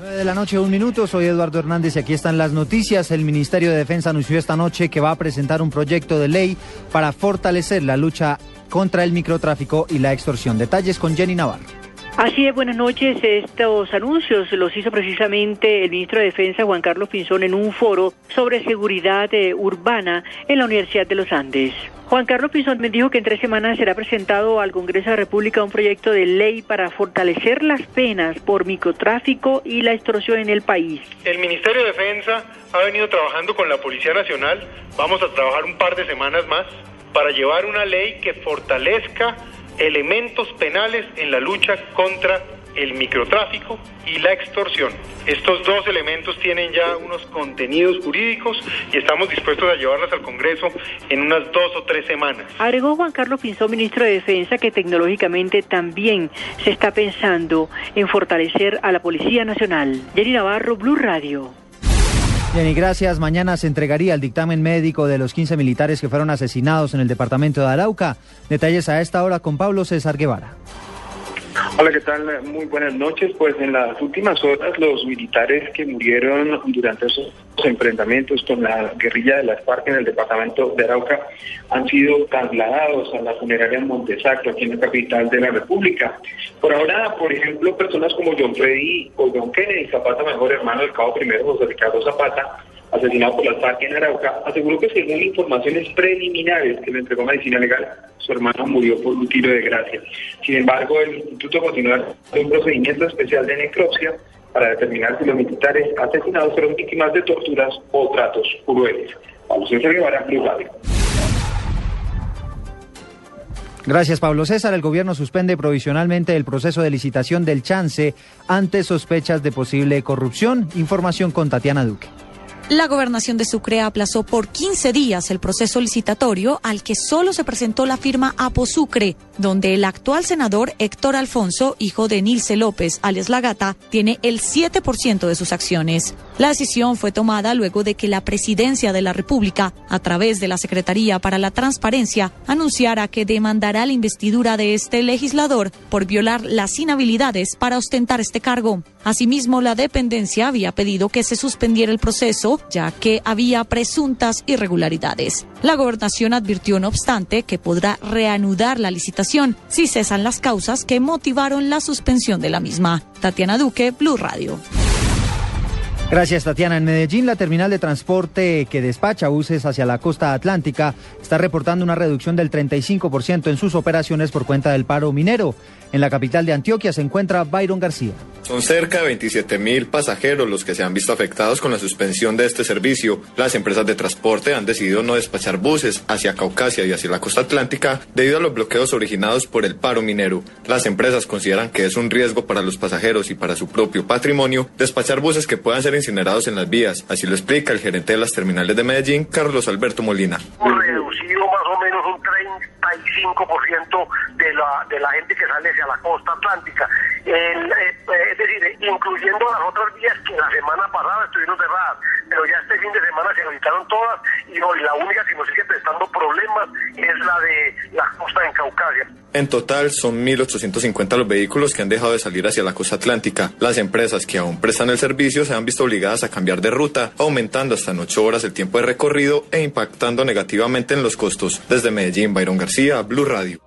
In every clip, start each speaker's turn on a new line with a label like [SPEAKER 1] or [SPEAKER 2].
[SPEAKER 1] 9 de la noche, un minuto. Soy Eduardo Hernández y aquí están las noticias. El Ministerio de Defensa anunció esta noche que va a presentar un proyecto de ley para fortalecer la lucha contra el microtráfico y la extorsión. Detalles con Jenny Navarro.
[SPEAKER 2] Así es, buenas noches. Estos anuncios los hizo precisamente el ministro de Defensa, Juan Carlos Pinzón, en un foro sobre seguridad eh, urbana en la Universidad de los Andes. Juan Carlos Pinzón me dijo que en tres semanas será presentado al Congreso de la República un proyecto de ley para fortalecer las penas por microtráfico y la extorsión en el país.
[SPEAKER 3] El Ministerio de Defensa ha venido trabajando con la Policía Nacional. Vamos a trabajar un par de semanas más para llevar una ley que fortalezca elementos penales en la lucha contra el microtráfico y la extorsión. Estos dos elementos tienen ya unos contenidos jurídicos y estamos dispuestos a llevarlas al Congreso en unas dos o tres semanas.
[SPEAKER 2] Agregó Juan Carlos Pinzón, ministro de Defensa, que tecnológicamente también se está pensando en fortalecer a la Policía Nacional. Jenny Navarro, Blue Radio.
[SPEAKER 1] Jenny, gracias. Mañana se entregaría el dictamen médico de los 15 militares que fueron asesinados en el departamento de Arauca. Detalles a esta hora con Pablo César Guevara.
[SPEAKER 4] Hola, ¿qué tal? Muy buenas noches. Pues en las últimas horas los militares que murieron durante esos enfrentamientos con la guerrilla de las FARC en el departamento de Arauca han sido trasladados a la funeraria Montesacro, aquí en la capital de la República. Por ahora, por ejemplo, personas como John Freddy o John Kennedy Zapata, mejor hermano del cabo primero José Ricardo Zapata, asesinado por las FARC en Arauca, aseguró que según informaciones preliminares que le entregó Medicina Legal, su hermano murió por un tiro de gracia. Sin embargo, el instituto continúa con un procedimiento especial de necropsia para determinar si los militares asesinados fueron víctimas de torturas o tratos crueles. Pablo César Guevara, Blue.
[SPEAKER 1] Gracias, Pablo César. El gobierno suspende provisionalmente el proceso de licitación del chance ante sospechas de posible corrupción. Información con Tatiana Duque.
[SPEAKER 5] La gobernación de Sucre aplazó por 15 días el proceso licitatorio al que solo se presentó la firma Aposucre, donde el actual senador Héctor Alfonso, hijo de Nilce López, alias La Gata, tiene el 7% de sus acciones. La decisión fue tomada luego de que la presidencia de la República, a través de la Secretaría para la Transparencia, anunciara que demandará la investidura de este legislador por violar las inhabilidades para ostentar este cargo. Asimismo, la dependencia había pedido que se suspendiera el proceso ya que había presuntas irregularidades. La gobernación advirtió, no obstante, que podrá reanudar la licitación si cesan las causas que motivaron la suspensión de la misma. Tatiana Duque, Blue Radio.
[SPEAKER 1] Gracias, Tatiana. En Medellín, la terminal de transporte que despacha buses hacia la costa atlántica está reportando una reducción del 35% en sus operaciones por cuenta del paro minero. En la capital de Antioquia se encuentra Byron García.
[SPEAKER 6] Son cerca de 27 mil pasajeros los que se han visto afectados con la suspensión de este servicio. Las empresas de transporte han decidido no despachar buses hacia Caucasia y hacia la costa atlántica debido a los bloqueos originados por el paro minero. Las empresas consideran que es un riesgo para los pasajeros y para su propio patrimonio despachar buses que puedan ser incinerados en las vías. Así lo explica el gerente de las terminales de Medellín, Carlos Alberto Molina.
[SPEAKER 7] Reducido más o menos un 35% de la, de la gente que sale hacia la costa atlántica. El, eh, es decir, incluyendo las otras vías que la semana pasada estuvieron cerradas, pero ya este fin de semana se habilitaron todas y hoy la única que nos sigue problemas es la de la costa en Caucasia.
[SPEAKER 6] En total son 1.850 los vehículos que han dejado de salir hacia la costa atlántica. Las empresas que aún prestan el servicio se han visto obligadas a cambiar de ruta, aumentando hasta en 8 horas el tiempo de recorrido e impactando negativamente en los costos. Desde Medellín, Byron García, Blue Radio.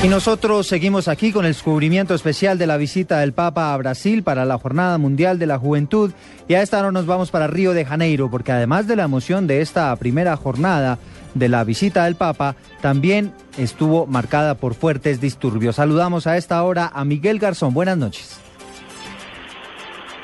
[SPEAKER 1] Y nosotros seguimos aquí con el descubrimiento especial de la visita del Papa a Brasil para la Jornada Mundial de la Juventud. Y a esta hora nos vamos para Río de Janeiro, porque además de la emoción de esta primera jornada de la visita del Papa, también estuvo marcada por fuertes disturbios. Saludamos a esta hora a Miguel Garzón. Buenas noches.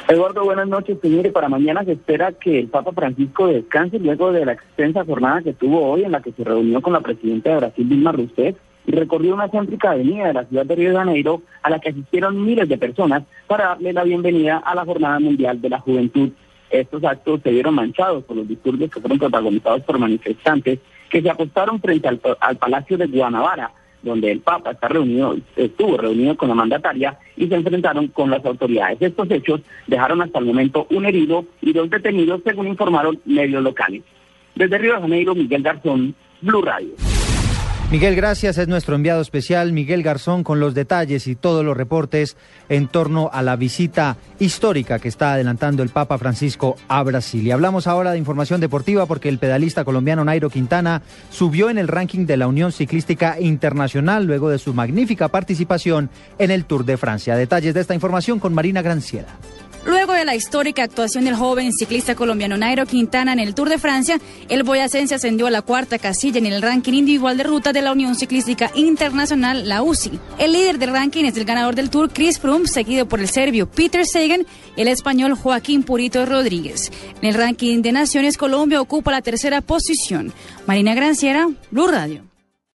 [SPEAKER 8] Eduardo, buenas noches. Señores, para mañana se espera que el Papa Francisco descanse luego de la extensa jornada que tuvo hoy en la que se reunió con la presidenta de Brasil, Dilma Rousseff, recorrió una céntrica avenida de la ciudad de Río de Janeiro a la que asistieron miles de personas para darle la bienvenida a la Jornada Mundial de la Juventud. Estos actos se vieron manchados por los disturbios que fueron protagonizados por manifestantes que se apostaron frente al, al Palacio de Guanabara, donde el Papa está reunido, estuvo reunido con la mandataria y se enfrentaron con las autoridades. Estos hechos dejaron hasta el momento un herido y dos detenidos, según informaron medios locales. Desde Río de Janeiro, Miguel Garzón, Blue Radio.
[SPEAKER 1] Miguel, gracias. Es nuestro enviado especial, Miguel Garzón, con los detalles y todos los reportes en torno a la visita histórica que está adelantando el Papa Francisco a Brasil. Y hablamos ahora de información deportiva porque el pedalista colombiano Nairo Quintana subió en el ranking de la Unión Ciclística Internacional luego de su magnífica participación en el Tour de Francia. Detalles de esta información con Marina Granciera.
[SPEAKER 9] La histórica actuación del joven ciclista colombiano Nairo Quintana en el Tour de Francia, el boyacense ascendió a la cuarta casilla en el ranking individual de ruta de la Unión Ciclística Internacional, la UCI. El líder del ranking es el ganador del Tour, Chris Froome, seguido por el serbio Peter Sagan y el español Joaquín Purito Rodríguez. En el ranking de naciones, Colombia ocupa la tercera posición. Marina Granciera, Blue Radio.